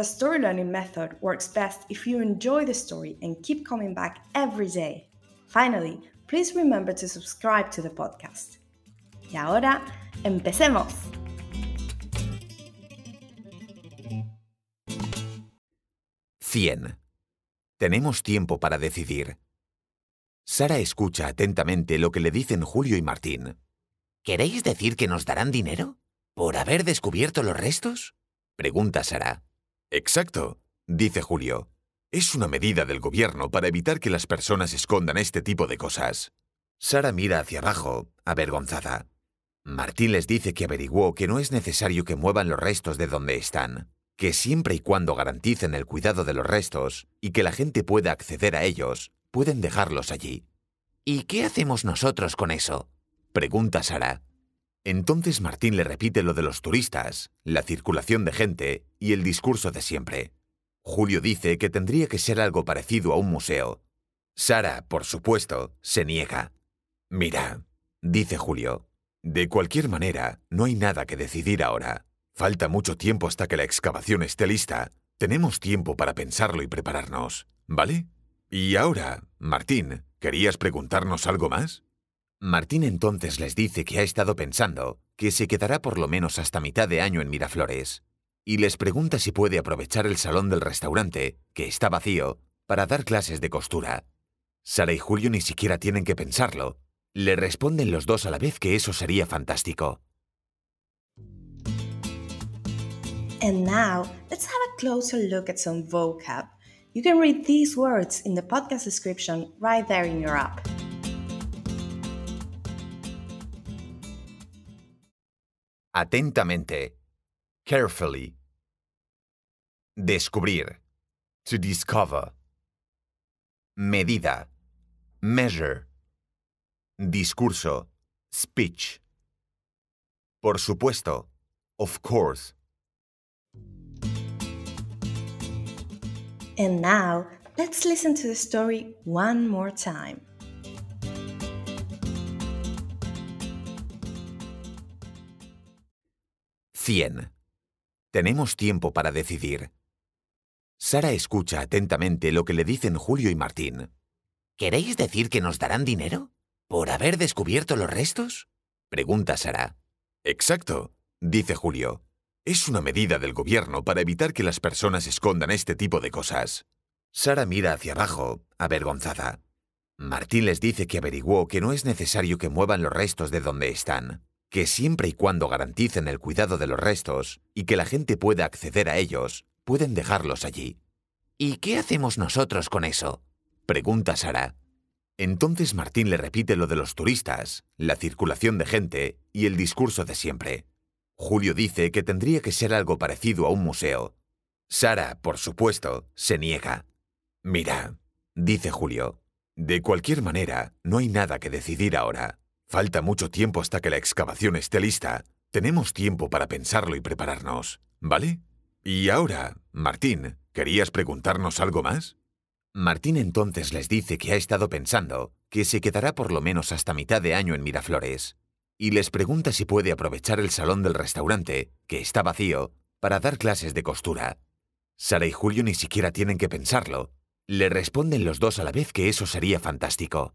the story learning method works best if you enjoy the story and keep coming back every day. Finally, please remember to subscribe to the podcast. Y ahora, empecemos. Cien. Tenemos tiempo para decidir. Sara escucha atentamente lo que le dicen Julio y Martín. ¿Queréis decir que nos darán dinero? ¿Por haber descubierto los restos? Pregunta Sara. Exacto, dice Julio. Es una medida del gobierno para evitar que las personas escondan este tipo de cosas. Sara mira hacia abajo, avergonzada. Martín les dice que averiguó que no es necesario que muevan los restos de donde están, que siempre y cuando garanticen el cuidado de los restos y que la gente pueda acceder a ellos, pueden dejarlos allí. ¿Y qué hacemos nosotros con eso? pregunta Sara. Entonces Martín le repite lo de los turistas, la circulación de gente y el discurso de siempre. Julio dice que tendría que ser algo parecido a un museo. Sara, por supuesto, se niega. Mira, dice Julio, de cualquier manera, no hay nada que decidir ahora. Falta mucho tiempo hasta que la excavación esté lista. Tenemos tiempo para pensarlo y prepararnos, ¿vale? Y ahora, Martín, ¿querías preguntarnos algo más? Martín entonces les dice que ha estado pensando que se quedará por lo menos hasta mitad de año en Miraflores, y les pregunta si puede aprovechar el salón del restaurante, que está vacío, para dar clases de costura. Sara y Julio ni siquiera tienen que pensarlo. Le responden los dos a la vez que eso sería fantástico. And now, let's have a closer look at some vocab. You can read these words in the podcast right there in your app. Atentamente. Carefully. Descubrir. To discover. Medida. Measure. Discurso. Speech. Por supuesto. Of course. And now, let's listen to the story one more time. Cien. Tenemos tiempo para decidir. Sara escucha atentamente lo que le dicen Julio y Martín. ¿Queréis decir que nos darán dinero? ¿Por haber descubierto los restos? Pregunta Sara. Exacto, dice Julio. Es una medida del gobierno para evitar que las personas escondan este tipo de cosas. Sara mira hacia abajo, avergonzada. Martín les dice que averiguó que no es necesario que muevan los restos de donde están, que siempre y cuando garanticen el cuidado de los restos y que la gente pueda acceder a ellos, pueden dejarlos allí. ¿Y qué hacemos nosotros con eso? Pregunta Sara. Entonces Martín le repite lo de los turistas, la circulación de gente y el discurso de siempre. Julio dice que tendría que ser algo parecido a un museo. Sara, por supuesto, se niega. Mira, dice Julio, de cualquier manera, no hay nada que decidir ahora. Falta mucho tiempo hasta que la excavación esté lista. Tenemos tiempo para pensarlo y prepararnos, ¿vale? Y ahora, Martín, ¿querías preguntarnos algo más? Martín entonces les dice que ha estado pensando que se quedará por lo menos hasta mitad de año en Miraflores, y les pregunta si puede aprovechar el salón del restaurante, que está vacío, para dar clases de costura. Sara y Julio ni siquiera tienen que pensarlo. Le responden los dos a la vez que eso sería fantástico.